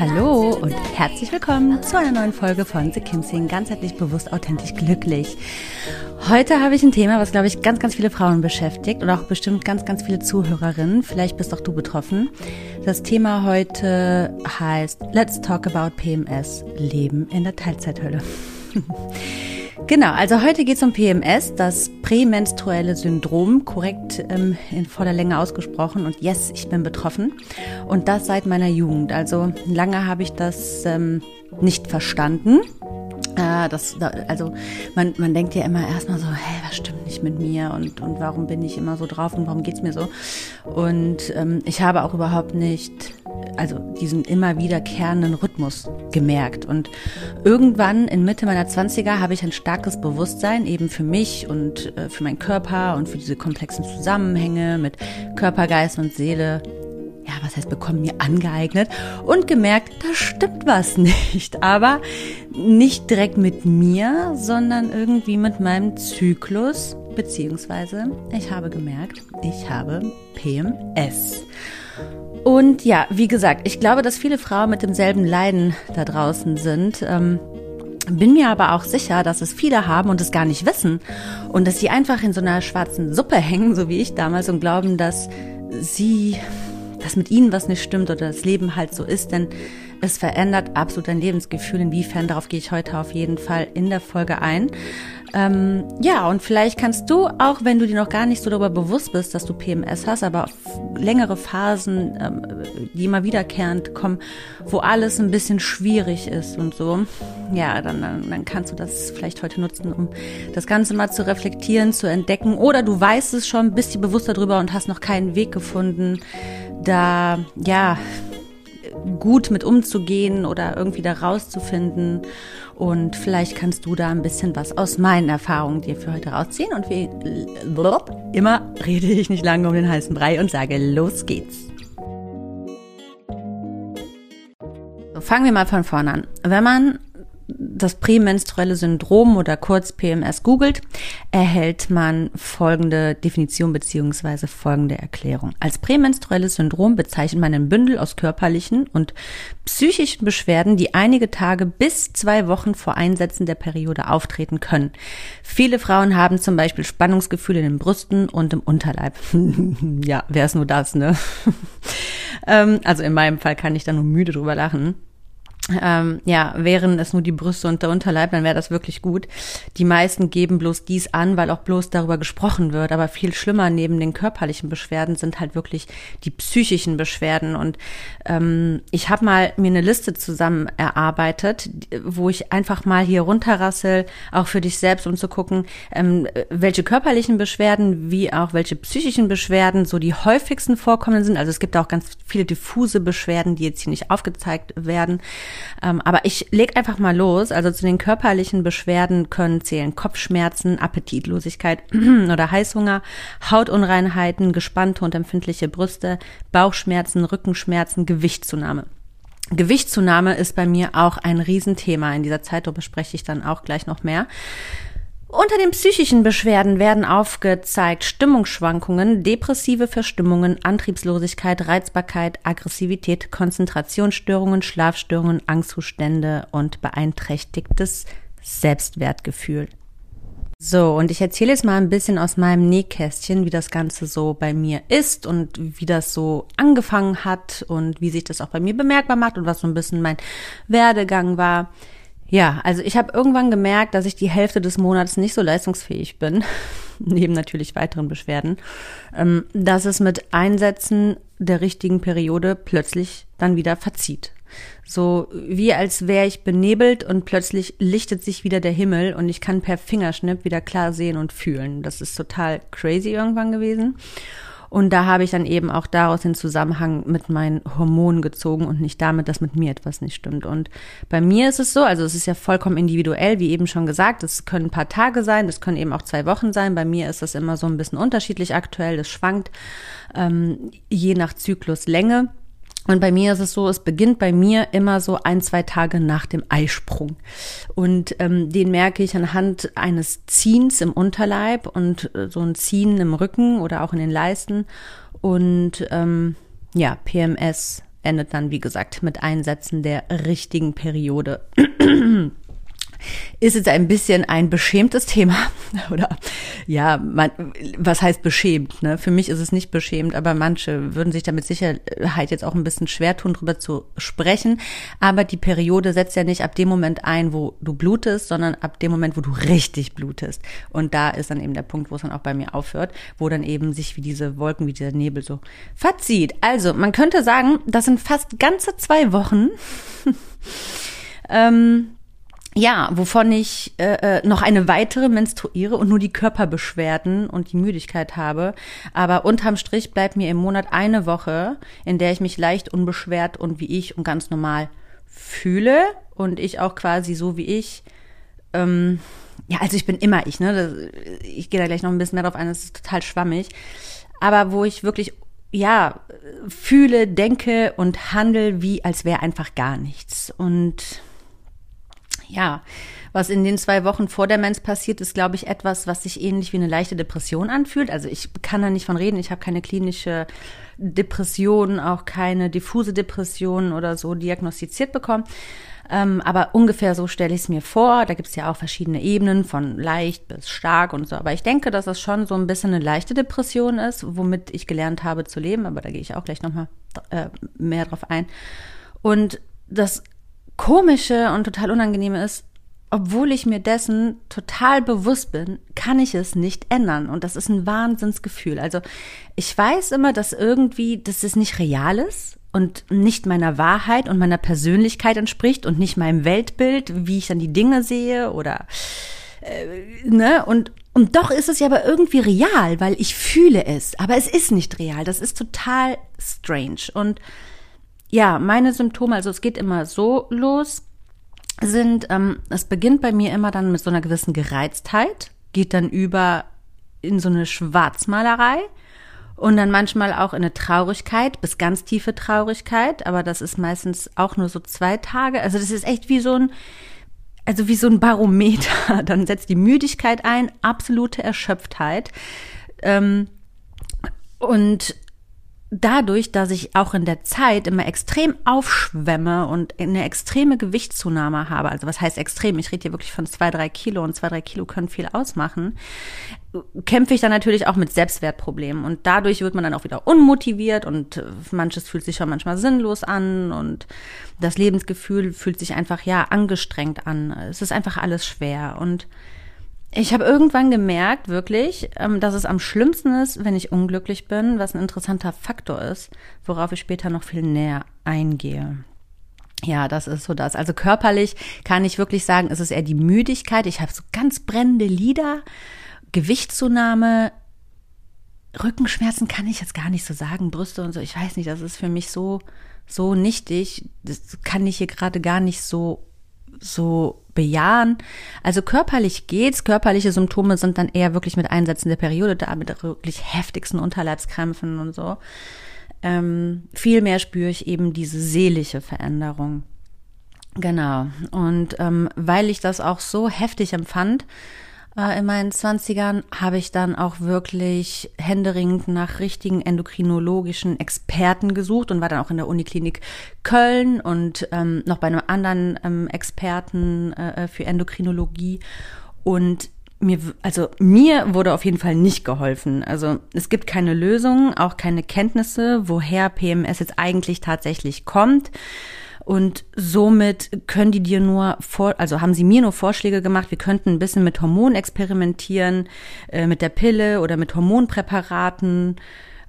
Hallo und herzlich willkommen zu einer neuen Folge von The Kim Sing, ganzheitlich bewusst, authentisch, glücklich. Heute habe ich ein Thema, was, glaube ich, ganz, ganz viele Frauen beschäftigt und auch bestimmt ganz, ganz viele Zuhörerinnen. Vielleicht bist auch du betroffen. Das Thema heute heißt Let's Talk About PMS, Leben in der Teilzeithölle. Genau, also heute geht es um PMS, das prämenstruelle Syndrom, korrekt ähm, in voller Länge ausgesprochen. Und yes, ich bin betroffen. Und das seit meiner Jugend. Also lange habe ich das ähm, nicht verstanden. Äh, das, also man, man denkt ja immer erstmal so, hey, was stimmt nicht mit mir und, und warum bin ich immer so drauf und warum geht's mir so? Und ähm, ich habe auch überhaupt nicht also diesen immer wiederkehrenden Rhythmus gemerkt. Und irgendwann in Mitte meiner Zwanziger habe ich ein starkes Bewusstsein eben für mich und äh, für meinen Körper und für diese komplexen Zusammenhänge mit Körper, Geist und Seele ja, was heißt bekommen, mir angeeignet und gemerkt, da stimmt was nicht. Aber nicht direkt mit mir, sondern irgendwie mit meinem Zyklus, beziehungsweise ich habe gemerkt, ich habe PMS. Und ja, wie gesagt, ich glaube, dass viele Frauen mit demselben Leiden da draußen sind. Ähm, bin mir aber auch sicher, dass es viele haben und es gar nicht wissen und dass sie einfach in so einer schwarzen Suppe hängen, so wie ich damals, und glauben, dass sie, dass mit ihnen was nicht stimmt oder das Leben halt so ist, denn es verändert absolut dein Lebensgefühl. Inwiefern, darauf gehe ich heute auf jeden Fall in der Folge ein. Ähm, ja, und vielleicht kannst du, auch wenn du dir noch gar nicht so darüber bewusst bist, dass du PMS hast, aber längere Phasen, ähm, die immer wiederkehrend kommen, wo alles ein bisschen schwierig ist und so, ja, dann, dann, dann kannst du das vielleicht heute nutzen, um das Ganze mal zu reflektieren, zu entdecken. Oder du weißt es schon, bist dir bewusst darüber und hast noch keinen Weg gefunden, da, ja, gut mit umzugehen oder irgendwie da rauszufinden. Und vielleicht kannst du da ein bisschen was aus meinen Erfahrungen dir für heute rausziehen. Und wie immer rede ich nicht lange um den heißen Brei und sage, los geht's. So, fangen wir mal von vorne an. Wenn man das prämenstruelle Syndrom oder kurz PMS googelt, erhält man folgende Definition beziehungsweise folgende Erklärung. Als prämenstruelles Syndrom bezeichnet man ein Bündel aus körperlichen und psychischen Beschwerden, die einige Tage bis zwei Wochen vor Einsetzen der Periode auftreten können. Viele Frauen haben zum Beispiel Spannungsgefühle in den Brüsten und im Unterleib. ja, wer ist nur das, ne? Ähm, also in meinem Fall kann ich da nur müde drüber lachen ähm, ja, wären es nur die Brüste und der Unterleib, dann wäre das wirklich gut. Die meisten geben bloß dies an, weil auch bloß darüber gesprochen wird. Aber viel schlimmer neben den körperlichen Beschwerden sind halt wirklich die psychischen Beschwerden. Und ähm, ich habe mal mir eine Liste zusammen erarbeitet, wo ich einfach mal hier runterrassel, auch für dich selbst, um zu gucken, ähm, welche körperlichen Beschwerden wie auch welche psychischen Beschwerden so die häufigsten vorkommenden sind. Also es gibt auch ganz viele diffuse Beschwerden, die jetzt hier nicht aufgezeigt werden. Ähm, aber ich leg einfach mal los. Also zu den körperlichen Beschwerden können zählen Kopfschmerzen, Appetitlosigkeit oder Heißhunger, Hautunreinheiten, gespannte und empfindliche Brüste, Bauchschmerzen, Rückenschmerzen, Gewichtszunahme. Gewichtszunahme ist bei mir auch ein Riesenthema in dieser Zeit, darüber spreche ich dann auch gleich noch mehr. Unter den psychischen Beschwerden werden aufgezeigt Stimmungsschwankungen, depressive Verstimmungen, Antriebslosigkeit, Reizbarkeit, Aggressivität, Konzentrationsstörungen, Schlafstörungen, Angstzustände und beeinträchtigtes Selbstwertgefühl. So, und ich erzähle jetzt mal ein bisschen aus meinem Nähkästchen, wie das Ganze so bei mir ist und wie das so angefangen hat und wie sich das auch bei mir bemerkbar macht und was so ein bisschen mein Werdegang war. Ja, also ich habe irgendwann gemerkt, dass ich die Hälfte des Monats nicht so leistungsfähig bin, neben natürlich weiteren Beschwerden, ähm, dass es mit Einsätzen der richtigen Periode plötzlich dann wieder verzieht. So wie als wäre ich benebelt und plötzlich lichtet sich wieder der Himmel und ich kann per Fingerschnipp wieder klar sehen und fühlen. Das ist total crazy irgendwann gewesen. Und da habe ich dann eben auch daraus den Zusammenhang mit meinen Hormonen gezogen und nicht damit, dass mit mir etwas nicht stimmt. Und bei mir ist es so, also es ist ja vollkommen individuell, wie eben schon gesagt, es können ein paar Tage sein, das können eben auch zwei Wochen sein. Bei mir ist das immer so ein bisschen unterschiedlich aktuell, das schwankt ähm, je nach Zykluslänge. Und bei mir ist es so, es beginnt bei mir immer so ein, zwei Tage nach dem Eisprung. Und ähm, den merke ich anhand eines Ziehens im Unterleib und äh, so ein Ziehen im Rücken oder auch in den Leisten. Und ähm, ja, PMS endet dann, wie gesagt, mit Einsätzen der richtigen Periode. Ist jetzt ein bisschen ein beschämtes Thema oder ja, man, was heißt beschämt? Ne? Für mich ist es nicht beschämt, aber manche würden sich damit Sicherheit jetzt auch ein bisschen schwer tun, darüber zu sprechen. Aber die Periode setzt ja nicht ab dem Moment ein, wo du blutest, sondern ab dem Moment, wo du richtig blutest. Und da ist dann eben der Punkt, wo es dann auch bei mir aufhört, wo dann eben sich wie diese Wolken, wie dieser Nebel so verzieht. Also man könnte sagen, das sind fast ganze zwei Wochen. ähm, ja, wovon ich äh, äh, noch eine weitere menstruiere und nur die Körperbeschwerden und die Müdigkeit habe. Aber unterm Strich bleibt mir im Monat eine Woche, in der ich mich leicht unbeschwert und wie ich und ganz normal fühle und ich auch quasi so wie ich. Ähm, ja, also ich bin immer ich, ne? Ich gehe da gleich noch ein bisschen mehr drauf ein, das ist total schwammig. Aber wo ich wirklich ja, fühle, denke und handle, wie als wäre einfach gar nichts. Und ja, was in den zwei Wochen vor der Mens passiert, ist, glaube ich, etwas, was sich ähnlich wie eine leichte Depression anfühlt. Also ich kann da nicht von reden. Ich habe keine klinische Depression, auch keine diffuse Depression oder so diagnostiziert bekommen. Ähm, aber ungefähr so stelle ich es mir vor. Da gibt es ja auch verschiedene Ebenen von leicht bis stark und so. Aber ich denke, dass es schon so ein bisschen eine leichte Depression ist, womit ich gelernt habe zu leben. Aber da gehe ich auch gleich nochmal äh, mehr drauf ein. Und das Komische und total Unangenehme ist, obwohl ich mir dessen total bewusst bin, kann ich es nicht ändern. Und das ist ein Wahnsinnsgefühl. Also ich weiß immer, dass irgendwie, dass es nicht real ist und nicht meiner Wahrheit und meiner Persönlichkeit entspricht und nicht meinem Weltbild, wie ich dann die Dinge sehe oder äh, ne und und doch ist es ja aber irgendwie real, weil ich fühle es, aber es ist nicht real. Das ist total strange und ja, meine Symptome, also es geht immer so los, sind, ähm, es beginnt bei mir immer dann mit so einer gewissen Gereiztheit, geht dann über in so eine Schwarzmalerei und dann manchmal auch in eine Traurigkeit, bis ganz tiefe Traurigkeit, aber das ist meistens auch nur so zwei Tage. Also das ist echt wie so ein, also wie so ein Barometer. Dann setzt die Müdigkeit ein, absolute Erschöpftheit. Ähm, und dadurch, dass ich auch in der Zeit immer extrem aufschwemme und eine extreme Gewichtszunahme habe, also was heißt extrem? Ich rede hier wirklich von zwei, drei Kilo und zwei, drei Kilo können viel ausmachen, kämpfe ich dann natürlich auch mit Selbstwertproblemen und dadurch wird man dann auch wieder unmotiviert und manches fühlt sich schon manchmal sinnlos an und das Lebensgefühl fühlt sich einfach ja angestrengt an. Es ist einfach alles schwer und ich habe irgendwann gemerkt, wirklich, ähm, dass es am schlimmsten ist, wenn ich unglücklich bin, was ein interessanter Faktor ist, worauf ich später noch viel näher eingehe. Ja, das ist so das. Also körperlich kann ich wirklich sagen, es ist eher die Müdigkeit. Ich habe so ganz brennende Lieder, Gewichtszunahme, Rückenschmerzen kann ich jetzt gar nicht so sagen, Brüste und so. Ich weiß nicht, das ist für mich so so nichtig. Das kann ich hier gerade gar nicht so so bejahen. Also körperlich geht's. Körperliche Symptome sind dann eher wirklich mit Einsätzen der Periode da, mit wirklich heftigsten Unterleibskrämpfen und so. Ähm, viel mehr spüre ich eben diese seelische Veränderung. Genau. Und ähm, weil ich das auch so heftig empfand, in meinen Zwanzigern habe ich dann auch wirklich händeringend nach richtigen endokrinologischen Experten gesucht und war dann auch in der Uniklinik Köln und ähm, noch bei einem anderen ähm, Experten äh, für Endokrinologie. Und mir, also mir wurde auf jeden Fall nicht geholfen. Also es gibt keine Lösung, auch keine Kenntnisse, woher PMS jetzt eigentlich tatsächlich kommt. Und somit können die dir nur vor, also haben sie mir nur Vorschläge gemacht, wir könnten ein bisschen mit Hormonen experimentieren, äh, mit der Pille oder mit Hormonpräparaten.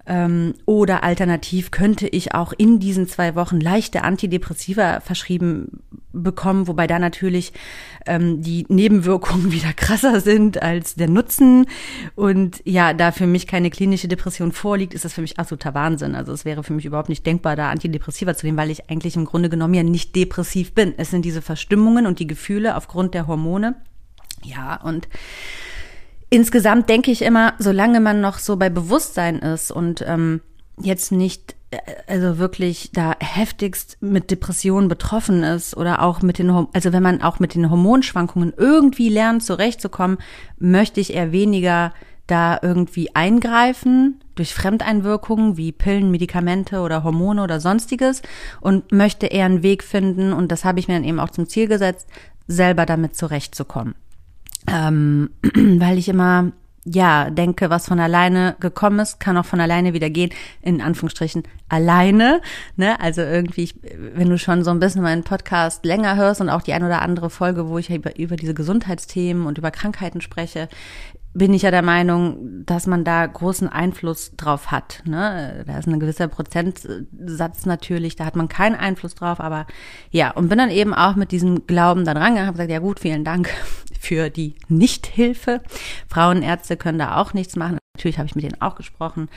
Ähm, oder alternativ könnte ich auch in diesen zwei Wochen leichte Antidepressiva verschrieben bekommen, wobei da natürlich ähm, die Nebenwirkungen wieder krasser sind als der Nutzen. Und ja, da für mich keine klinische Depression vorliegt, ist das für mich absoluter Wahnsinn. Also es wäre für mich überhaupt nicht denkbar, da Antidepressiva zu nehmen, weil ich eigentlich im Grunde genommen ja nicht depressiv bin. Es sind diese Verstimmungen und die Gefühle aufgrund der Hormone. Ja, und insgesamt denke ich immer, solange man noch so bei Bewusstsein ist und ähm, jetzt nicht also wirklich da heftigst mit Depressionen betroffen ist oder auch mit den, also wenn man auch mit den Hormonschwankungen irgendwie lernt zurechtzukommen, möchte ich eher weniger da irgendwie eingreifen durch Fremdeinwirkungen wie Pillen, Medikamente oder Hormone oder sonstiges und möchte eher einen Weg finden und das habe ich mir dann eben auch zum Ziel gesetzt, selber damit zurechtzukommen. Ähm, weil ich immer ja denke, was von alleine gekommen ist, kann auch von alleine wieder gehen. In Anführungsstrichen alleine. Ne? Also irgendwie, ich, wenn du schon so ein bisschen meinen Podcast länger hörst und auch die ein oder andere Folge, wo ich über, über diese Gesundheitsthemen und über Krankheiten spreche, bin ich ja der Meinung, dass man da großen Einfluss drauf hat. Ne? Da ist ein gewisser Prozentsatz natürlich, da hat man keinen Einfluss drauf, aber ja, und bin dann eben auch mit diesem Glauben dann rangegangen, habe gesagt, ja gut, vielen Dank für die Nichthilfe. Frauenärzte können da auch nichts machen. Natürlich habe ich mit denen auch gesprochen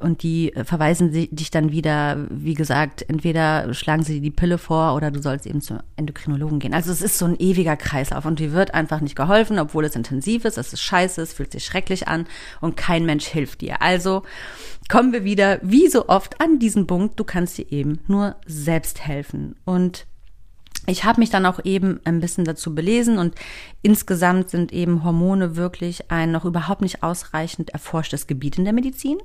und die äh, verweisen dich dann wieder, wie gesagt, entweder schlagen sie dir die Pille vor oder du sollst eben zum Endokrinologen gehen. Also es ist so ein ewiger Kreislauf und dir wird einfach nicht geholfen, obwohl es intensiv ist, es ist scheiße, es fühlt sich schrecklich an und kein Mensch hilft dir. Also kommen wir wieder, wie so oft, an diesen Punkt, du kannst dir eben nur selbst helfen und ich habe mich dann auch eben ein bisschen dazu belesen und insgesamt sind eben Hormone wirklich ein noch überhaupt nicht ausreichend erforschtes Gebiet in der Medizin.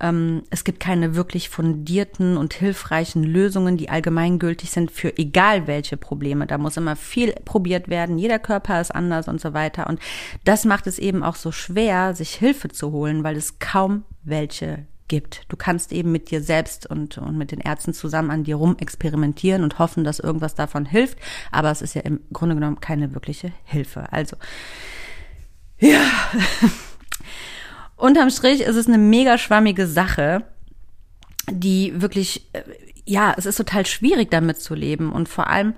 Ähm, es gibt keine wirklich fundierten und hilfreichen Lösungen, die allgemeingültig sind für egal welche Probleme. Da muss immer viel probiert werden. Jeder Körper ist anders und so weiter. Und das macht es eben auch so schwer, sich Hilfe zu holen, weil es kaum welche gibt. Du kannst eben mit dir selbst und, und mit den Ärzten zusammen an dir rum experimentieren und hoffen, dass irgendwas davon hilft. Aber es ist ja im Grunde genommen keine wirkliche Hilfe. Also, ja. Unterm Strich ist es eine mega schwammige Sache, die wirklich, äh, ja, es ist total schwierig damit zu leben und vor allem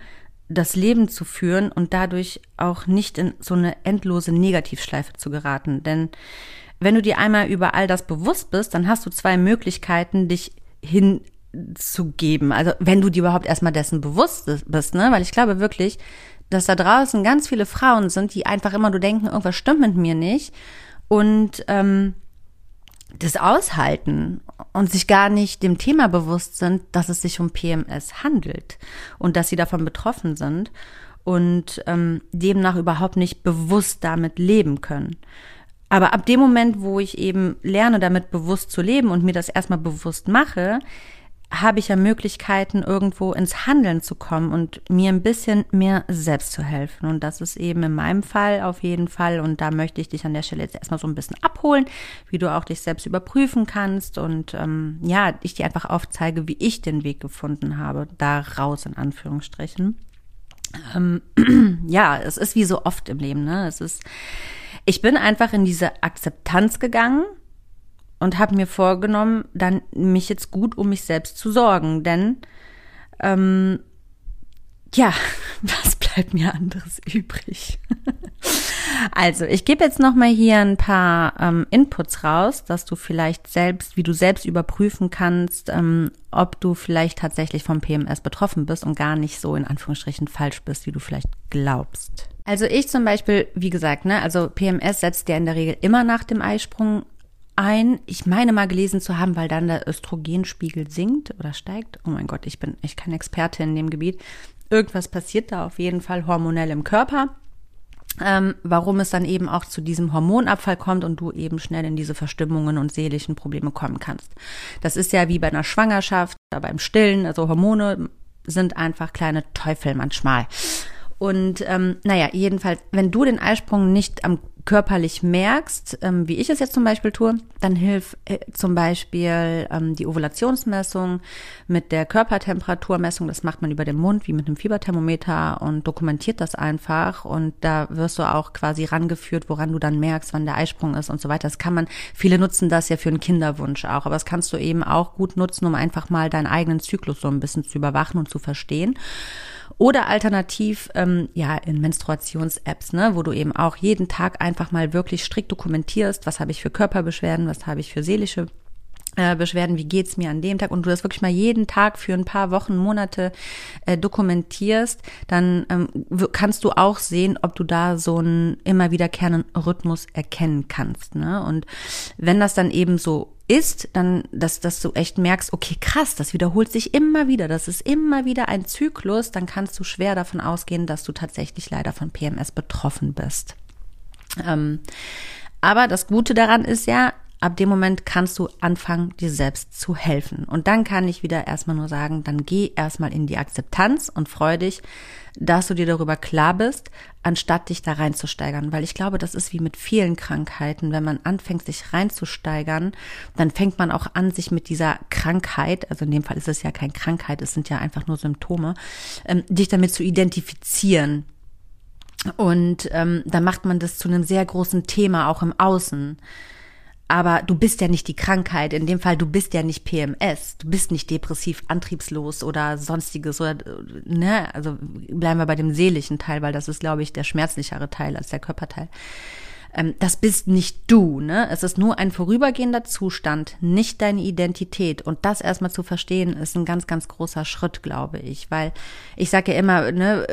das Leben zu führen und dadurch auch nicht in so eine endlose Negativschleife zu geraten. Denn wenn du dir einmal über all das bewusst bist, dann hast du zwei Möglichkeiten, dich hinzugeben. Also wenn du dir überhaupt erstmal dessen bewusst bist, ne? Weil ich glaube wirklich, dass da draußen ganz viele Frauen sind, die einfach immer nur denken, irgendwas stimmt mit mir nicht und ähm, das aushalten und sich gar nicht dem Thema bewusst sind, dass es sich um PMS handelt und dass sie davon betroffen sind und ähm, demnach überhaupt nicht bewusst damit leben können. Aber ab dem Moment, wo ich eben lerne, damit bewusst zu leben und mir das erstmal bewusst mache, habe ich ja Möglichkeiten, irgendwo ins Handeln zu kommen und mir ein bisschen mehr selbst zu helfen. Und das ist eben in meinem Fall auf jeden Fall. Und da möchte ich dich an der Stelle jetzt erstmal so ein bisschen abholen, wie du auch dich selbst überprüfen kannst. Und ähm, ja, ich dir einfach aufzeige, wie ich den Weg gefunden habe, da raus in Anführungsstrichen. Ähm, ja, es ist wie so oft im Leben, ne? Es ist ich bin einfach in diese Akzeptanz gegangen und habe mir vorgenommen, dann mich jetzt gut um mich selbst zu sorgen. Denn ähm, ja, was bleibt mir anderes übrig? also, ich gebe jetzt noch mal hier ein paar ähm, Inputs raus, dass du vielleicht selbst, wie du selbst überprüfen kannst, ähm, ob du vielleicht tatsächlich vom PMS betroffen bist und gar nicht so in Anführungsstrichen falsch bist, wie du vielleicht glaubst. Also ich zum Beispiel, wie gesagt, ne, also PMS setzt ja in der Regel immer nach dem Eisprung ein. Ich meine mal gelesen zu haben, weil dann der Östrogenspiegel sinkt oder steigt. Oh mein Gott, ich bin echt kein Experte in dem Gebiet. Irgendwas passiert da auf jeden Fall hormonell im Körper. Ähm, warum es dann eben auch zu diesem Hormonabfall kommt und du eben schnell in diese Verstimmungen und seelischen Probleme kommen kannst. Das ist ja wie bei einer Schwangerschaft, beim Stillen, also Hormone sind einfach kleine Teufel manchmal. Und ähm, naja, jedenfalls, wenn du den Eisprung nicht am körperlich merkst, ähm, wie ich es jetzt zum Beispiel tue, dann hilft äh, zum Beispiel ähm, die Ovulationsmessung mit der Körpertemperaturmessung. Das macht man über den Mund wie mit einem Fieberthermometer und dokumentiert das einfach. Und da wirst du auch quasi rangeführt, woran du dann merkst, wann der Eisprung ist und so weiter. Das kann man, viele nutzen das ja für einen Kinderwunsch auch, aber das kannst du eben auch gut nutzen, um einfach mal deinen eigenen Zyklus so ein bisschen zu überwachen und zu verstehen. Oder alternativ, ähm, ja, in Menstruations-Apps, ne, wo du eben auch jeden Tag einfach mal wirklich strikt dokumentierst, was habe ich für Körperbeschwerden, was habe ich für seelische äh, Beschwerden, wie geht's mir an dem Tag und du das wirklich mal jeden Tag für ein paar Wochen, Monate äh, dokumentierst, dann ähm, kannst du auch sehen, ob du da so einen immer wiederkehrenden Rhythmus erkennen kannst. Ne? Und wenn das dann eben so ist, dann, dass, dass du echt merkst, okay, krass, das wiederholt sich immer wieder, das ist immer wieder ein Zyklus, dann kannst du schwer davon ausgehen, dass du tatsächlich leider von PMS betroffen bist. Ähm, aber das Gute daran ist ja, ab dem Moment kannst du anfangen, dir selbst zu helfen. Und dann kann ich wieder erstmal nur sagen, dann geh erstmal in die Akzeptanz und freu dich, dass du dir darüber klar bist, anstatt dich da reinzusteigern. Weil ich glaube, das ist wie mit vielen Krankheiten. Wenn man anfängt, sich reinzusteigern, dann fängt man auch an, sich mit dieser Krankheit, also in dem Fall ist es ja keine Krankheit, es sind ja einfach nur Symptome, ähm, dich damit zu identifizieren. Und ähm, da macht man das zu einem sehr großen Thema, auch im Außen aber du bist ja nicht die Krankheit. In dem Fall, du bist ja nicht PMS. Du bist nicht depressiv, antriebslos oder sonstiges oder, ne, also bleiben wir bei dem seelischen Teil, weil das ist, glaube ich, der schmerzlichere Teil als der Körperteil ähm, das bist nicht du, ne? Es ist nur ein vorübergehender Zustand, nicht deine Identität. Und das erstmal zu verstehen, ist ein ganz, ganz großer Schritt, glaube ich. Weil ich sage ja immer, ne,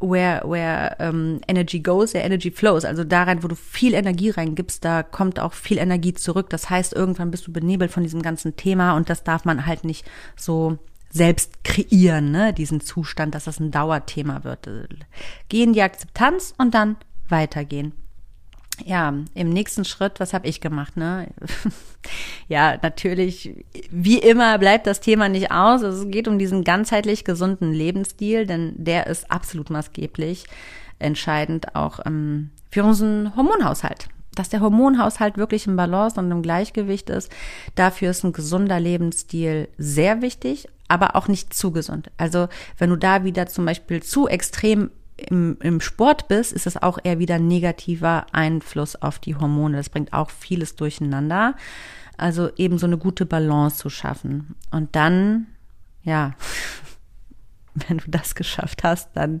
where, where um, energy goes, there energy flows. Also da rein, wo du viel Energie reingibst, da kommt auch viel Energie zurück. Das heißt, irgendwann bist du benebelt von diesem ganzen Thema und das darf man halt nicht so selbst kreieren, ne, diesen Zustand, dass das ein Dauerthema wird. Geh in die Akzeptanz und dann weitergehen ja, im nächsten Schritt, was habe ich gemacht? Ne? ja, natürlich, wie immer bleibt das Thema nicht aus. Es geht um diesen ganzheitlich gesunden Lebensstil, denn der ist absolut maßgeblich entscheidend auch ähm, für unseren Hormonhaushalt. Dass der Hormonhaushalt wirklich im Balance und im Gleichgewicht ist, dafür ist ein gesunder Lebensstil sehr wichtig, aber auch nicht zu gesund. Also wenn du da wieder zum Beispiel zu extrem im, im Sport bist, ist es auch eher wieder negativer Einfluss auf die Hormone. Das bringt auch vieles durcheinander. Also eben so eine gute Balance zu schaffen. Und dann, ja, wenn du das geschafft hast, dann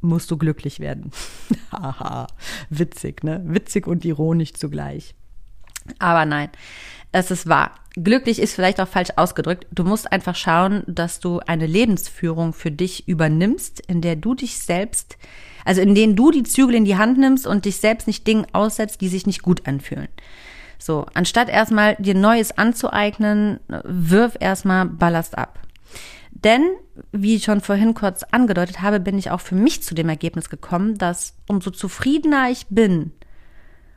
musst du glücklich werden. Haha, witzig, ne? Witzig und ironisch zugleich. Aber nein, es ist wahr. Glücklich ist vielleicht auch falsch ausgedrückt. Du musst einfach schauen, dass du eine Lebensführung für dich übernimmst, in der du dich selbst, also in denen du die Zügel in die Hand nimmst und dich selbst nicht Dingen aussetzt, die sich nicht gut anfühlen. So, anstatt erstmal dir Neues anzueignen, wirf erstmal Ballast ab. Denn, wie ich schon vorhin kurz angedeutet habe, bin ich auch für mich zu dem Ergebnis gekommen, dass umso zufriedener ich bin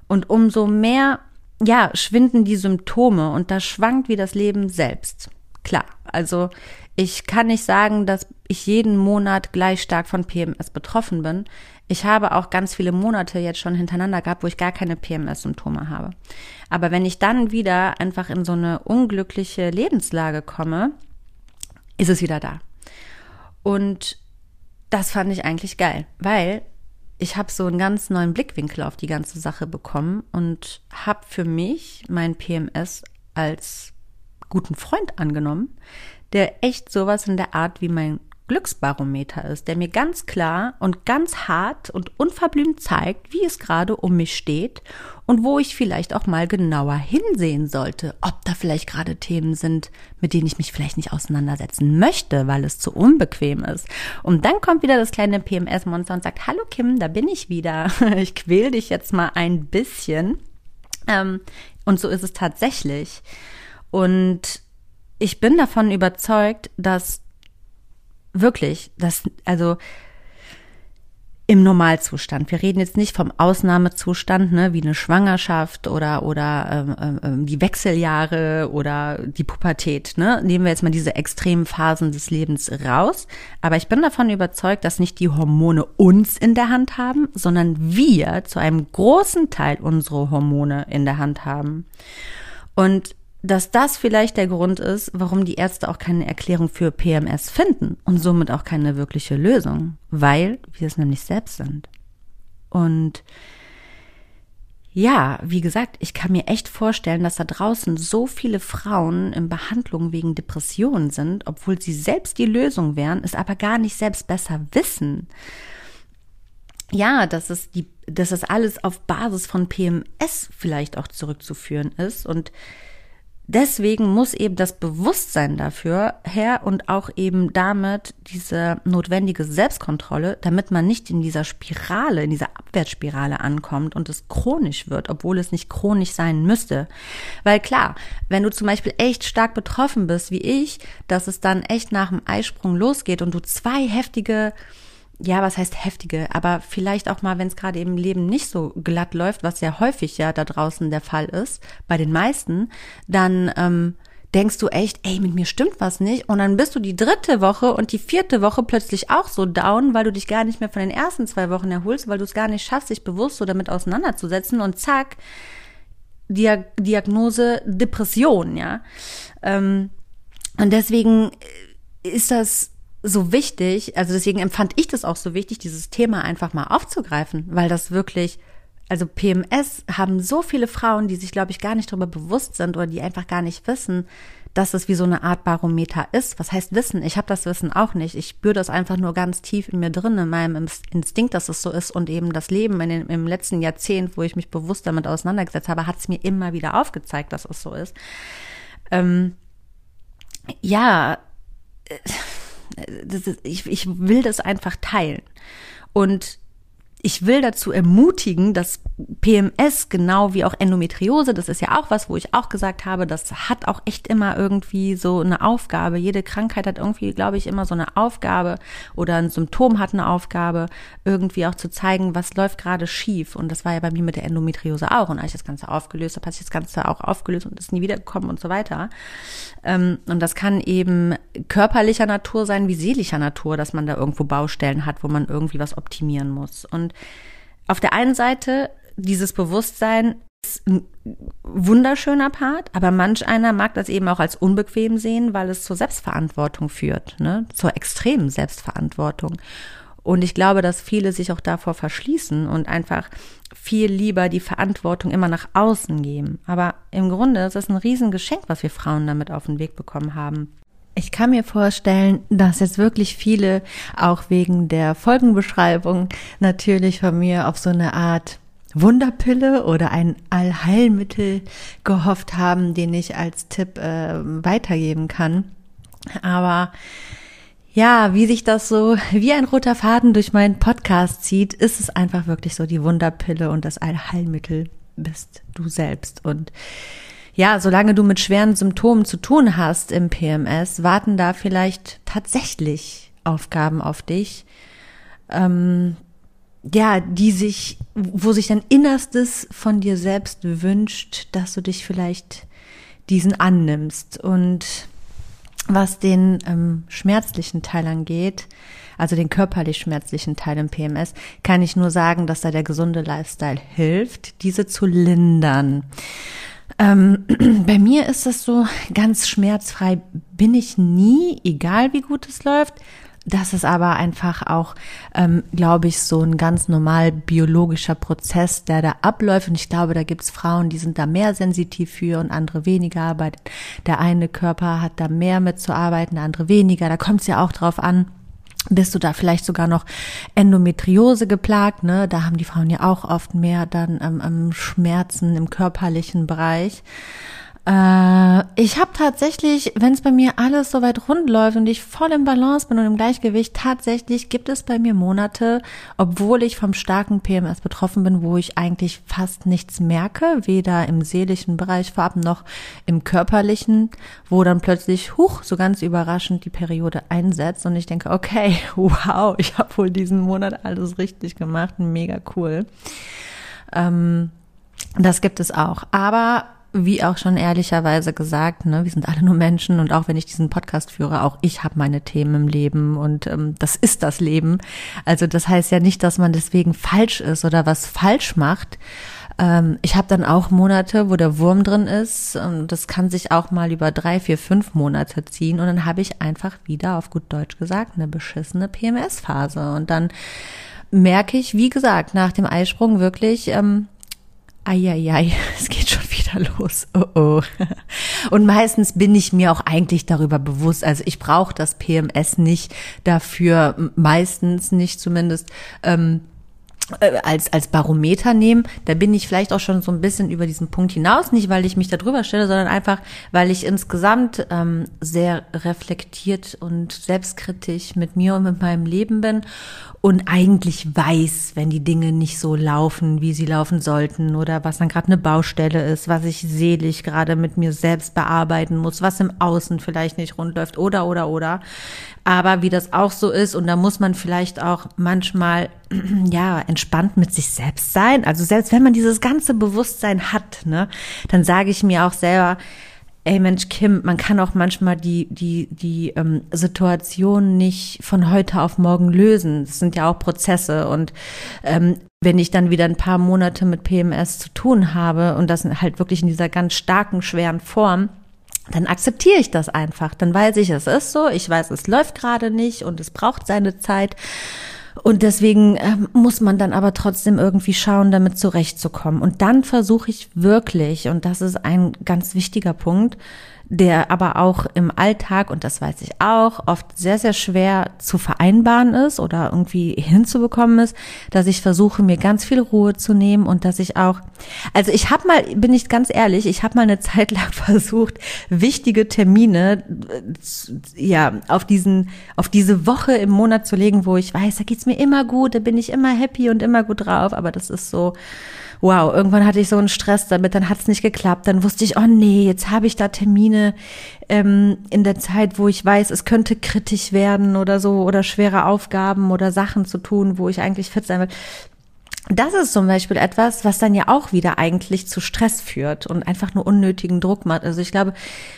und umso mehr ja, schwinden die Symptome und da schwankt wie das Leben selbst. Klar, also ich kann nicht sagen, dass ich jeden Monat gleich stark von PMS betroffen bin. Ich habe auch ganz viele Monate jetzt schon hintereinander gehabt, wo ich gar keine PMS-Symptome habe. Aber wenn ich dann wieder einfach in so eine unglückliche Lebenslage komme, ist es wieder da. Und das fand ich eigentlich geil, weil ich habe so einen ganz neuen Blickwinkel auf die ganze Sache bekommen und habe für mich mein PMS als guten Freund angenommen, der echt sowas in der Art wie mein Glücksbarometer ist, der mir ganz klar und ganz hart und unverblümt zeigt, wie es gerade um mich steht und wo ich vielleicht auch mal genauer hinsehen sollte, ob da vielleicht gerade Themen sind, mit denen ich mich vielleicht nicht auseinandersetzen möchte, weil es zu unbequem ist. Und dann kommt wieder das kleine PMS-Monster und sagt, hallo Kim, da bin ich wieder. Ich quäl dich jetzt mal ein bisschen. Ähm, und so ist es tatsächlich. Und ich bin davon überzeugt, dass wirklich, das, also im Normalzustand. Wir reden jetzt nicht vom Ausnahmezustand, ne, wie eine Schwangerschaft oder oder ähm, ähm, ähm, die Wechseljahre oder die Pubertät. Ne? Nehmen wir jetzt mal diese extremen Phasen des Lebens raus. Aber ich bin davon überzeugt, dass nicht die Hormone uns in der Hand haben, sondern wir zu einem großen Teil unsere Hormone in der Hand haben. Und dass das vielleicht der Grund ist, warum die Ärzte auch keine Erklärung für PMS finden und somit auch keine wirkliche Lösung, weil wir es nämlich selbst sind. Und ja, wie gesagt, ich kann mir echt vorstellen, dass da draußen so viele Frauen in Behandlung wegen Depressionen sind, obwohl sie selbst die Lösung wären, es aber gar nicht selbst besser wissen. Ja, dass es die, dass es alles auf Basis von PMS vielleicht auch zurückzuführen ist und Deswegen muss eben das Bewusstsein dafür her und auch eben damit diese notwendige Selbstkontrolle, damit man nicht in dieser Spirale, in dieser Abwärtsspirale ankommt und es chronisch wird, obwohl es nicht chronisch sein müsste. Weil klar, wenn du zum Beispiel echt stark betroffen bist, wie ich, dass es dann echt nach dem Eisprung losgeht und du zwei heftige ja, was heißt heftige, aber vielleicht auch mal, wenn es gerade im Leben nicht so glatt läuft, was ja häufig ja da draußen der Fall ist, bei den meisten, dann ähm, denkst du echt, ey, mit mir stimmt was nicht. Und dann bist du die dritte Woche und die vierte Woche plötzlich auch so down, weil du dich gar nicht mehr von den ersten zwei Wochen erholst, weil du es gar nicht schaffst, dich bewusst so damit auseinanderzusetzen und zack, Diag Diagnose Depression, ja. Ähm, und deswegen ist das so wichtig, also deswegen empfand ich das auch so wichtig, dieses Thema einfach mal aufzugreifen, weil das wirklich, also PMS haben so viele Frauen, die sich, glaube ich, gar nicht darüber bewusst sind oder die einfach gar nicht wissen, dass es wie so eine Art Barometer ist. Was heißt Wissen? Ich habe das Wissen auch nicht. Ich spüre das einfach nur ganz tief in mir drin, in meinem Instinkt, dass es so ist. Und eben das Leben in den, im letzten Jahrzehnt, wo ich mich bewusst damit auseinandergesetzt habe, hat es mir immer wieder aufgezeigt, dass es so ist. Ähm, ja, äh, ist, ich, ich will das einfach teilen. Und ich will dazu ermutigen, dass PMS genau wie auch Endometriose, das ist ja auch was, wo ich auch gesagt habe, das hat auch echt immer irgendwie so eine Aufgabe. Jede Krankheit hat irgendwie, glaube ich, immer so eine Aufgabe oder ein Symptom hat eine Aufgabe, irgendwie auch zu zeigen, was läuft gerade schief. Und das war ja bei mir mit der Endometriose auch. Und als ich das Ganze aufgelöst habe, hat sich das Ganze auch aufgelöst und ist nie wiedergekommen und so weiter. Ähm, und das kann eben körperlicher Natur sein wie seelischer Natur, dass man da irgendwo Baustellen hat, wo man irgendwie was optimieren muss. Und und auf der einen Seite dieses Bewusstsein ist ein wunderschöner Part, aber manch einer mag das eben auch als unbequem sehen, weil es zur Selbstverantwortung führt, ne? zur extremen Selbstverantwortung. Und ich glaube, dass viele sich auch davor verschließen und einfach viel lieber die Verantwortung immer nach außen geben. Aber im Grunde ist es ein Riesengeschenk, was wir Frauen damit auf den Weg bekommen haben. Ich kann mir vorstellen, dass jetzt wirklich viele auch wegen der Folgenbeschreibung natürlich von mir auf so eine Art Wunderpille oder ein Allheilmittel gehofft haben, den ich als Tipp äh, weitergeben kann. Aber ja, wie sich das so wie ein roter Faden durch meinen Podcast zieht, ist es einfach wirklich so die Wunderpille und das Allheilmittel bist du selbst. Und ja, solange du mit schweren Symptomen zu tun hast im PMS, warten da vielleicht tatsächlich Aufgaben auf dich, ähm, ja, die sich, wo sich dein Innerstes von dir selbst wünscht, dass du dich vielleicht diesen annimmst. Und was den ähm, schmerzlichen Teil angeht, also den körperlich schmerzlichen Teil im PMS, kann ich nur sagen, dass da der gesunde Lifestyle hilft, diese zu lindern. Ähm, bei mir ist das so, ganz schmerzfrei bin ich nie, egal wie gut es läuft. Das ist aber einfach auch, ähm, glaube ich, so ein ganz normal biologischer Prozess, der da abläuft. Und ich glaube, da gibt's Frauen, die sind da mehr sensitiv für und andere weniger. Aber der eine Körper hat da mehr mitzuarbeiten, der andere weniger. Da kommt es ja auch drauf an, bist du da vielleicht sogar noch Endometriose geplagt, ne? Da haben die Frauen ja auch oft mehr dann ähm, ähm, Schmerzen im körperlichen Bereich. Äh, ich habe tatsächlich, wenn es bei mir alles so weit rund läuft und ich voll im Balance bin und im Gleichgewicht, tatsächlich gibt es bei mir Monate, obwohl ich vom starken PMS betroffen bin, wo ich eigentlich fast nichts merke, weder im seelischen Bereich vorab noch im körperlichen, wo dann plötzlich, huch, so ganz überraschend die Periode einsetzt und ich denke, okay, wow, ich habe wohl diesen Monat alles richtig gemacht, mega cool. Ähm, das gibt es auch. Aber wie auch schon ehrlicherweise gesagt, ne, wir sind alle nur Menschen und auch wenn ich diesen Podcast führe, auch ich habe meine Themen im Leben und ähm, das ist das Leben. Also das heißt ja nicht, dass man deswegen falsch ist oder was falsch macht. Ähm, ich habe dann auch Monate, wo der Wurm drin ist und das kann sich auch mal über drei, vier, fünf Monate ziehen und dann habe ich einfach wieder auf gut Deutsch gesagt eine beschissene PMS-Phase und dann merke ich, wie gesagt, nach dem Eisprung wirklich, ähm, Eieiei, es geht schon wieder los. Oh oh. Und meistens bin ich mir auch eigentlich darüber bewusst. Also ich brauche das PMS nicht dafür, meistens nicht zumindest. Ähm, äh, als, als Barometer nehmen, da bin ich vielleicht auch schon so ein bisschen über diesen Punkt hinaus, nicht weil ich mich da drüber stelle, sondern einfach, weil ich insgesamt ähm, sehr reflektiert und selbstkritisch mit mir und mit meinem Leben bin und eigentlich weiß, wenn die Dinge nicht so laufen, wie sie laufen sollten oder was dann gerade eine Baustelle ist, was ich selig gerade mit mir selbst bearbeiten muss, was im Außen vielleicht nicht rund läuft oder oder oder. Aber wie das auch so ist und da muss man vielleicht auch manchmal ja entspannt mit sich selbst sein. Also selbst wenn man dieses ganze Bewusstsein hat, ne, dann sage ich mir auch selber, ey Mensch, Kim, man kann auch manchmal die, die, die ähm, Situation nicht von heute auf morgen lösen. Das sind ja auch Prozesse. Und ähm, wenn ich dann wieder ein paar Monate mit PMS zu tun habe und das halt wirklich in dieser ganz starken, schweren Form, dann akzeptiere ich das einfach. Dann weiß ich, es ist so. Ich weiß, es läuft gerade nicht und es braucht seine Zeit. Und deswegen äh, muss man dann aber trotzdem irgendwie schauen, damit zurechtzukommen. Und dann versuche ich wirklich, und das ist ein ganz wichtiger Punkt, der aber auch im Alltag, und das weiß ich auch, oft sehr, sehr schwer zu vereinbaren ist oder irgendwie hinzubekommen ist, dass ich versuche, mir ganz viel Ruhe zu nehmen und dass ich auch, also ich habe mal, bin ich ganz ehrlich, ich habe mal eine Zeit lang versucht, wichtige Termine äh, ja auf diesen, auf diese Woche im Monat zu legen, wo ich weiß, da geht's mir immer gut, da bin ich immer happy und immer gut drauf, aber das ist so, wow, irgendwann hatte ich so einen Stress damit, dann hat es nicht geklappt, dann wusste ich, oh nee, jetzt habe ich da Termine ähm, in der Zeit, wo ich weiß, es könnte kritisch werden oder so oder schwere Aufgaben oder Sachen zu tun, wo ich eigentlich fit sein will. Das ist zum Beispiel etwas, was dann ja auch wieder eigentlich zu Stress führt und einfach nur unnötigen Druck macht. Also ich glaube,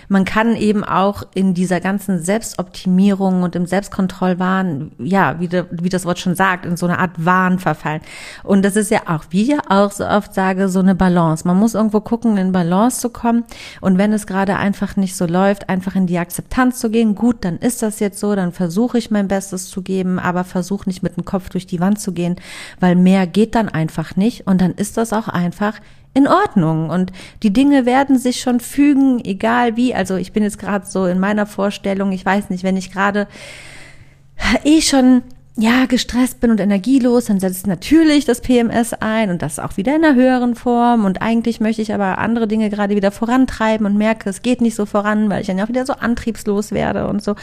man kann eben auch in dieser ganzen Selbstoptimierung und im Selbstkontrollwahn, ja, wie, wie das Wort schon sagt, in so eine Art Wahn verfallen. Und das ist ja auch, wie ich auch so oft sage, so eine Balance. Man muss irgendwo gucken, in Balance zu kommen. Und wenn es gerade einfach nicht so läuft, einfach in die Akzeptanz zu gehen. Gut, dann ist das jetzt so, dann versuche ich mein Bestes zu geben, aber versuche nicht mit dem Kopf durch die Wand zu gehen, weil mehr geht dann einfach nicht und dann ist das auch einfach in Ordnung. Und die Dinge werden sich schon fügen, egal wie. Also ich bin jetzt gerade so in meiner Vorstellung, ich weiß nicht, wenn ich gerade eh schon ja gestresst bin und energielos, dann setzt natürlich das PMS ein und das auch wieder in einer höheren Form. Und eigentlich möchte ich aber andere Dinge gerade wieder vorantreiben und merke, es geht nicht so voran, weil ich dann auch wieder so antriebslos werde und so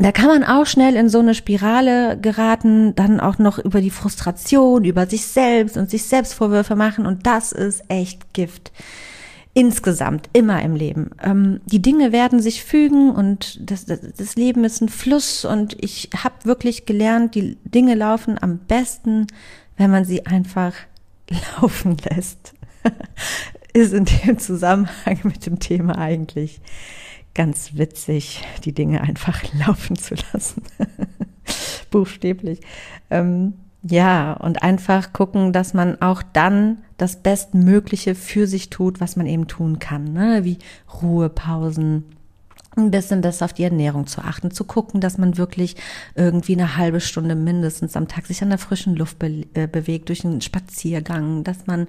da kann man auch schnell in so eine Spirale geraten, dann auch noch über die Frustration, über sich selbst und sich selbst Vorwürfe machen und das ist echt Gift. Insgesamt, immer im Leben. Ähm, die Dinge werden sich fügen und das, das, das Leben ist ein Fluss und ich habe wirklich gelernt, die Dinge laufen am besten, wenn man sie einfach laufen lässt. ist in dem Zusammenhang mit dem Thema eigentlich ganz witzig, die Dinge einfach laufen zu lassen. Buchstäblich. Ähm, ja, und einfach gucken, dass man auch dann das Bestmögliche für sich tut, was man eben tun kann, ne? wie Ruhepausen, ein bisschen besser auf die Ernährung zu achten, zu gucken, dass man wirklich irgendwie eine halbe Stunde mindestens am Tag sich an der frischen Luft be äh, bewegt durch einen Spaziergang, dass man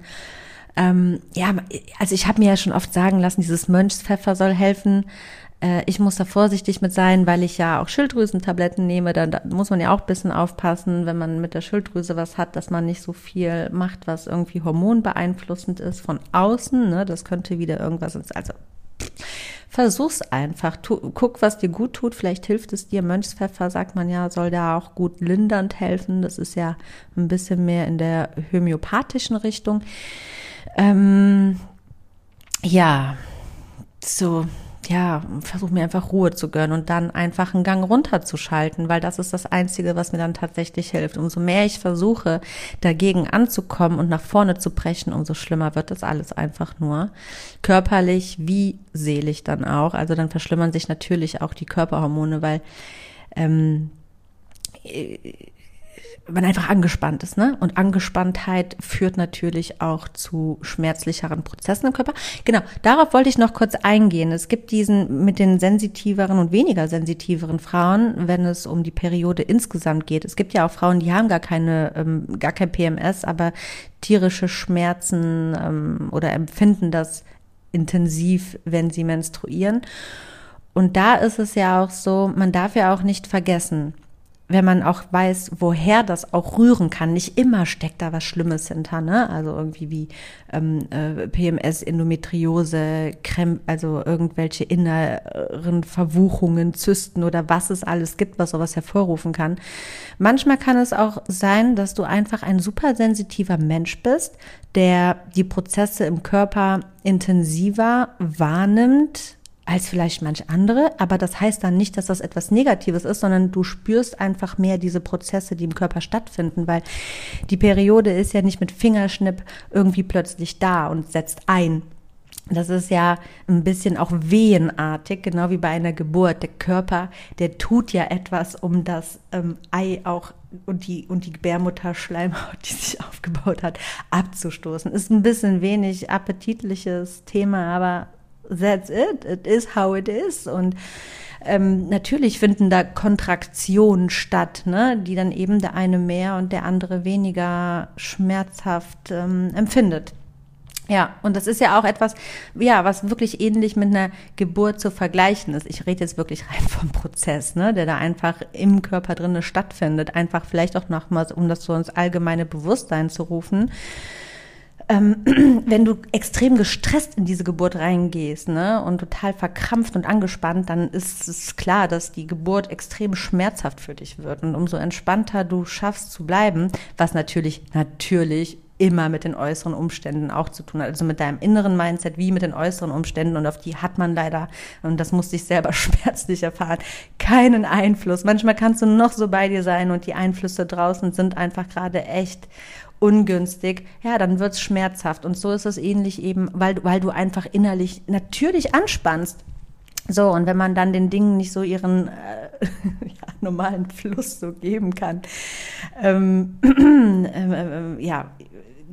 Ähm, ja, also ich habe mir ja schon oft sagen lassen, dieses Mönchspfeffer soll helfen. Äh, ich muss da vorsichtig mit sein, weil ich ja auch Schilddrüsentabletten nehme. Da, da muss man ja auch ein bisschen aufpassen, wenn man mit der Schilddrüse was hat, dass man nicht so viel macht, was irgendwie hormonbeeinflussend ist von außen. Ne? Das könnte wieder irgendwas, also versuch's einfach. Tu, guck, was dir gut tut. Vielleicht hilft es dir. Mönchspfeffer, sagt man ja, soll da auch gut lindernd helfen. Das ist ja ein bisschen mehr in der homöopathischen Richtung. Ähm, ja, so ja, versuche mir einfach Ruhe zu gönnen und dann einfach einen Gang runterzuschalten, weil das ist das Einzige, was mir dann tatsächlich hilft. Umso mehr ich versuche, dagegen anzukommen und nach vorne zu brechen, umso schlimmer wird das alles einfach nur. Körperlich wie seelisch dann auch. Also dann verschlimmern sich natürlich auch die Körperhormone, weil ähm, man einfach angespannt ist, ne? Und Angespanntheit führt natürlich auch zu schmerzlicheren Prozessen im Körper. Genau, darauf wollte ich noch kurz eingehen. Es gibt diesen mit den sensitiveren und weniger sensitiveren Frauen, wenn es um die Periode insgesamt geht. Es gibt ja auch Frauen, die haben gar keine, ähm, gar kein PMS, aber tierische Schmerzen ähm, oder empfinden das intensiv, wenn sie menstruieren. Und da ist es ja auch so, man darf ja auch nicht vergessen, wenn man auch weiß, woher das auch rühren kann, nicht immer steckt da was Schlimmes hinter, ne? Also irgendwie wie ähm, äh, PMS, Endometriose, Krem also irgendwelche inneren Verwuchungen, Zysten oder was es alles gibt, was sowas hervorrufen kann. Manchmal kann es auch sein, dass du einfach ein supersensitiver Mensch bist, der die Prozesse im Körper intensiver wahrnimmt, als vielleicht manch andere, aber das heißt dann nicht, dass das etwas Negatives ist, sondern du spürst einfach mehr diese Prozesse, die im Körper stattfinden, weil die Periode ist ja nicht mit Fingerschnipp irgendwie plötzlich da und setzt ein. Das ist ja ein bisschen auch wehenartig, genau wie bei einer Geburt. Der Körper, der tut ja etwas, um das ähm, Ei auch und die, und die Gebärmutterschleimhaut, die sich aufgebaut hat, abzustoßen. Ist ein bisschen wenig appetitliches Thema, aber that's it, it is how it is. Und ähm, natürlich finden da Kontraktionen statt, ne, die dann eben der eine mehr und der andere weniger schmerzhaft ähm, empfindet. Ja, und das ist ja auch etwas, ja, was wirklich ähnlich mit einer Geburt zu vergleichen ist. Ich rede jetzt wirklich rein vom Prozess, ne, der da einfach im Körper drinne stattfindet. Einfach vielleicht auch nochmals, um das so ins allgemeine Bewusstsein zu rufen ähm, wenn du extrem gestresst in diese Geburt reingehst ne, und total verkrampft und angespannt, dann ist es klar, dass die Geburt extrem schmerzhaft für dich wird. Und umso entspannter du schaffst zu bleiben, was natürlich, natürlich immer mit den äußeren Umständen auch zu tun hat. Also mit deinem inneren Mindset wie mit den äußeren Umständen. Und auf die hat man leider, und das musste ich selber schmerzlich erfahren, keinen Einfluss. Manchmal kannst du noch so bei dir sein und die Einflüsse draußen sind einfach gerade echt ungünstig, ja, dann wird's schmerzhaft. Und so ist es ähnlich eben, weil, weil du einfach innerlich natürlich anspannst. So, und wenn man dann den Dingen nicht so ihren äh, ja, normalen Fluss so geben kann, ähm, äh, äh, ja,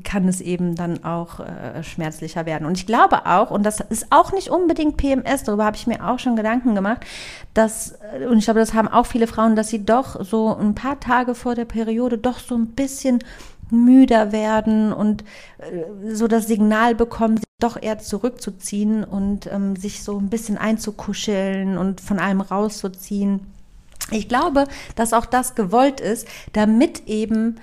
kann es eben dann auch äh, schmerzlicher werden. Und ich glaube auch, und das ist auch nicht unbedingt PMS, darüber habe ich mir auch schon Gedanken gemacht, dass, äh, und ich glaube, das haben auch viele Frauen, dass sie doch so ein paar Tage vor der Periode doch so ein bisschen müder werden und äh, so das Signal bekommen, sich doch eher zurückzuziehen und ähm, sich so ein bisschen einzukuscheln und von allem rauszuziehen. Ich glaube, dass auch das gewollt ist, damit eben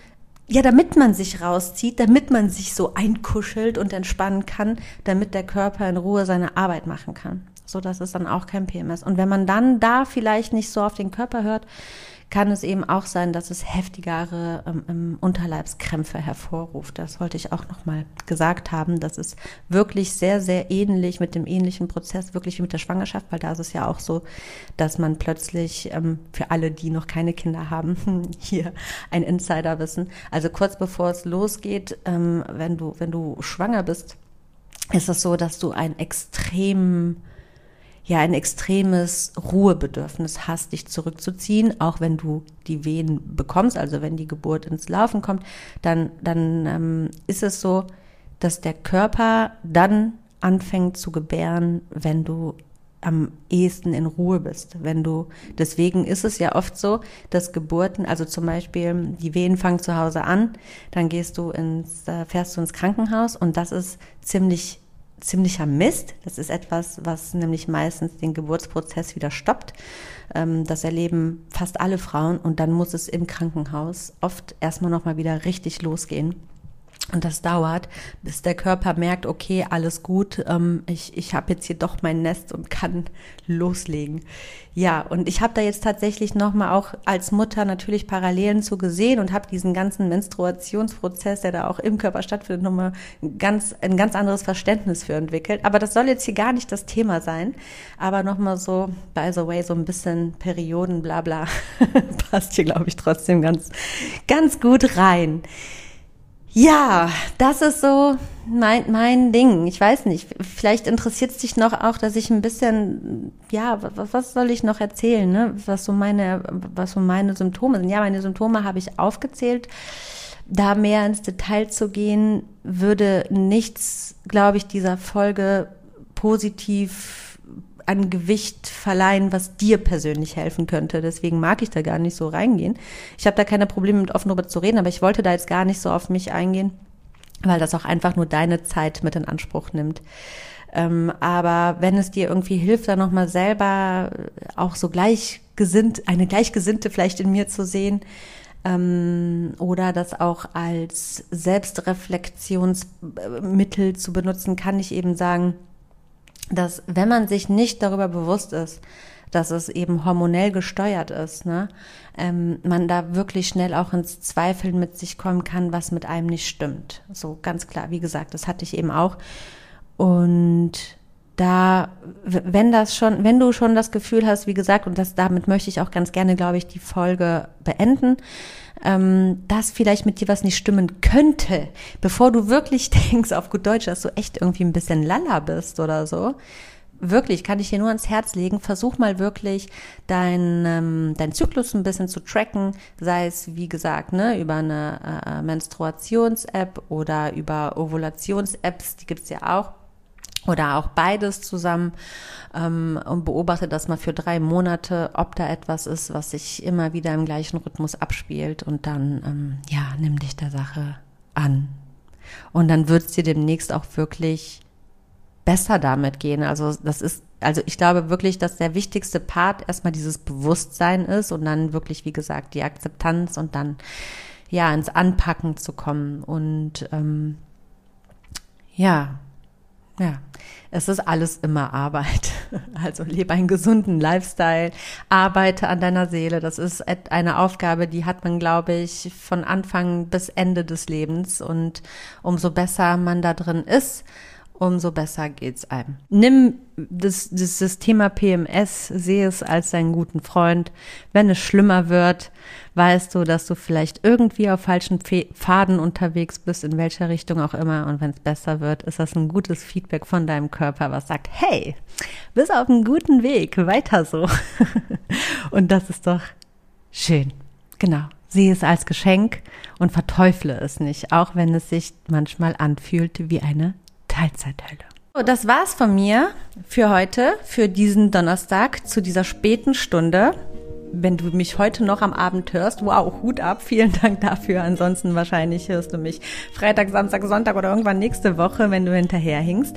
ja, damit man sich rauszieht, damit man sich so einkuschelt und entspannen kann, damit der Körper in Ruhe seine Arbeit machen kann. So dass es dann auch kein PMS. Und wenn man dann da vielleicht nicht so auf den Körper hört, kann es eben auch sein, dass es heftigere ähm, Unterleibskrämpfe hervorruft. Das wollte ich auch nochmal gesagt haben. Das ist wirklich sehr, sehr ähnlich mit dem ähnlichen Prozess, wirklich wie mit der Schwangerschaft, weil da ist es ja auch so, dass man plötzlich ähm, für alle, die noch keine Kinder haben, hier ein Insiderwissen. Also kurz bevor es losgeht, ähm, wenn du, wenn du schwanger bist, ist es so, dass du ein extrem ja ein extremes Ruhebedürfnis hast, dich zurückzuziehen, auch wenn du die Wehen bekommst, also wenn die Geburt ins Laufen kommt, dann, dann ähm, ist es so, dass der Körper dann anfängt zu gebären, wenn du am ehesten in Ruhe bist. Wenn du, deswegen ist es ja oft so, dass Geburten, also zum Beispiel die Wehen fangen zu Hause an, dann gehst du ins, äh, fährst du ins Krankenhaus und das ist ziemlich ziemlicher Mist. Das ist etwas, was nämlich meistens den Geburtsprozess wieder stoppt. Ähm, das erleben fast alle Frauen und dann muss es im Krankenhaus oft erstmal nochmal wieder richtig losgehen. Und das dauert, bis der Körper merkt, okay, alles gut, ähm, ich, ich habe jetzt hier doch mein Nest und kann loslegen. Ja, und ich habe da jetzt tatsächlich nochmal auch als Mutter natürlich Parallelen zu gesehen und habe diesen ganzen Menstruationsprozess, der da auch im Körper stattfindet, nochmal ganz, ein ganz anderes Verständnis für entwickelt. Aber das soll jetzt hier gar nicht das Thema sein. Aber nochmal so, by the way, so ein bisschen Perioden, bla bla, passt hier, glaube ich, trotzdem ganz, ganz gut rein. Ja, das ist so mein, mein Ding. Ich weiß nicht. Vielleicht interessiert es dich noch auch, dass ich ein bisschen, ja, was, was soll ich noch erzählen, ne? Was so meine, was so meine Symptome sind. Ja, meine Symptome habe ich aufgezählt. Da mehr ins Detail zu gehen, würde nichts, glaube ich, dieser Folge positiv an Gewicht verleihen, was dir persönlich helfen könnte. Deswegen mag ich da gar nicht so reingehen. Ich habe da keine Probleme mit offen darüber zu reden, aber ich wollte da jetzt gar nicht so auf mich eingehen, weil das auch einfach nur deine Zeit mit in Anspruch nimmt. Ähm, aber wenn es dir irgendwie hilft, da nochmal selber auch so gleichgesinnt, eine Gleichgesinnte vielleicht in mir zu sehen, ähm, oder das auch als Selbstreflexionsmittel zu benutzen, kann ich eben sagen, dass wenn man sich nicht darüber bewusst ist, dass es eben hormonell gesteuert ist, ne, ähm, man da wirklich schnell auch ins Zweifeln mit sich kommen kann, was mit einem nicht stimmt. So ganz klar, wie gesagt, das hatte ich eben auch. Und da, wenn das schon, wenn du schon das Gefühl hast, wie gesagt, und das damit möchte ich auch ganz gerne, glaube ich, die Folge beenden, ähm, dass vielleicht mit dir was nicht stimmen könnte, bevor du wirklich denkst, auf gut Deutsch, dass du echt irgendwie ein bisschen lala bist oder so. Wirklich, kann ich dir nur ans Herz legen. Versuch mal wirklich dein, ähm, dein Zyklus ein bisschen zu tracken, sei es, wie gesagt, ne, über eine äh, Menstruations-App oder über Ovulations-Apps, die gibt's ja auch oder auch beides zusammen ähm, und beobachte das mal für drei Monate, ob da etwas ist, was sich immer wieder im gleichen Rhythmus abspielt und dann, ähm, ja, nimm dich der Sache an. Und dann wird es dir demnächst auch wirklich besser damit gehen. Also das ist, also ich glaube wirklich, dass der wichtigste Part erstmal dieses Bewusstsein ist und dann wirklich, wie gesagt, die Akzeptanz und dann ja ins Anpacken zu kommen und ähm, ja, ja, es ist alles immer Arbeit. Also lebe einen gesunden Lifestyle, arbeite an deiner Seele. Das ist eine Aufgabe, die hat man, glaube ich, von Anfang bis Ende des Lebens. Und umso besser man da drin ist, umso besser geht's einem. Nimm das, das, das Thema PMS, sehe es als deinen guten Freund. Wenn es schlimmer wird, weißt du, dass du vielleicht irgendwie auf falschen Pfaden unterwegs bist, in welcher Richtung auch immer. Und wenn es besser wird, ist das ein gutes Feedback von deinem Körper, was sagt, hey, bist auf einem guten Weg, weiter so. und das ist doch schön. Genau. Sehe es als Geschenk und verteufle es nicht, auch wenn es sich manchmal anfühlt wie eine Teilzeithölle. So, das war's von mir für heute, für diesen Donnerstag zu dieser späten Stunde. Wenn du mich heute noch am Abend hörst, wow, Hut ab, vielen Dank dafür. Ansonsten wahrscheinlich hörst du mich Freitag, Samstag, Sonntag oder irgendwann nächste Woche, wenn du hinterherhingst.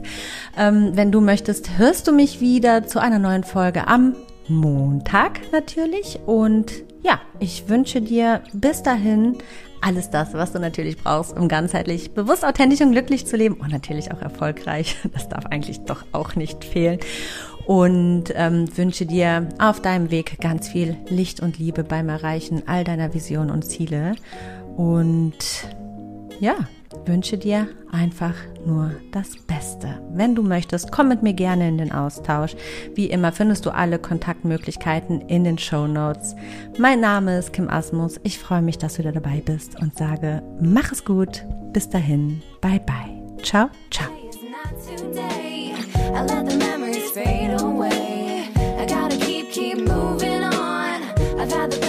Ähm, wenn du möchtest, hörst du mich wieder zu einer neuen Folge am Montag natürlich. Und ja, ich wünsche dir bis dahin alles das, was du natürlich brauchst, um ganzheitlich, bewusst, authentisch und glücklich zu leben und natürlich auch erfolgreich. Das darf eigentlich doch auch nicht fehlen. Und ähm, wünsche dir auf deinem Weg ganz viel Licht und Liebe beim Erreichen all deiner Visionen und Ziele. Und ja, wünsche dir einfach nur das Beste. Wenn du möchtest, komm mit mir gerne in den Austausch. Wie immer findest du alle Kontaktmöglichkeiten in den Show Notes. Mein Name ist Kim Asmus. Ich freue mich, dass du wieder dabei bist und sage, mach es gut. Bis dahin. Bye bye. Ciao, ciao. I've had the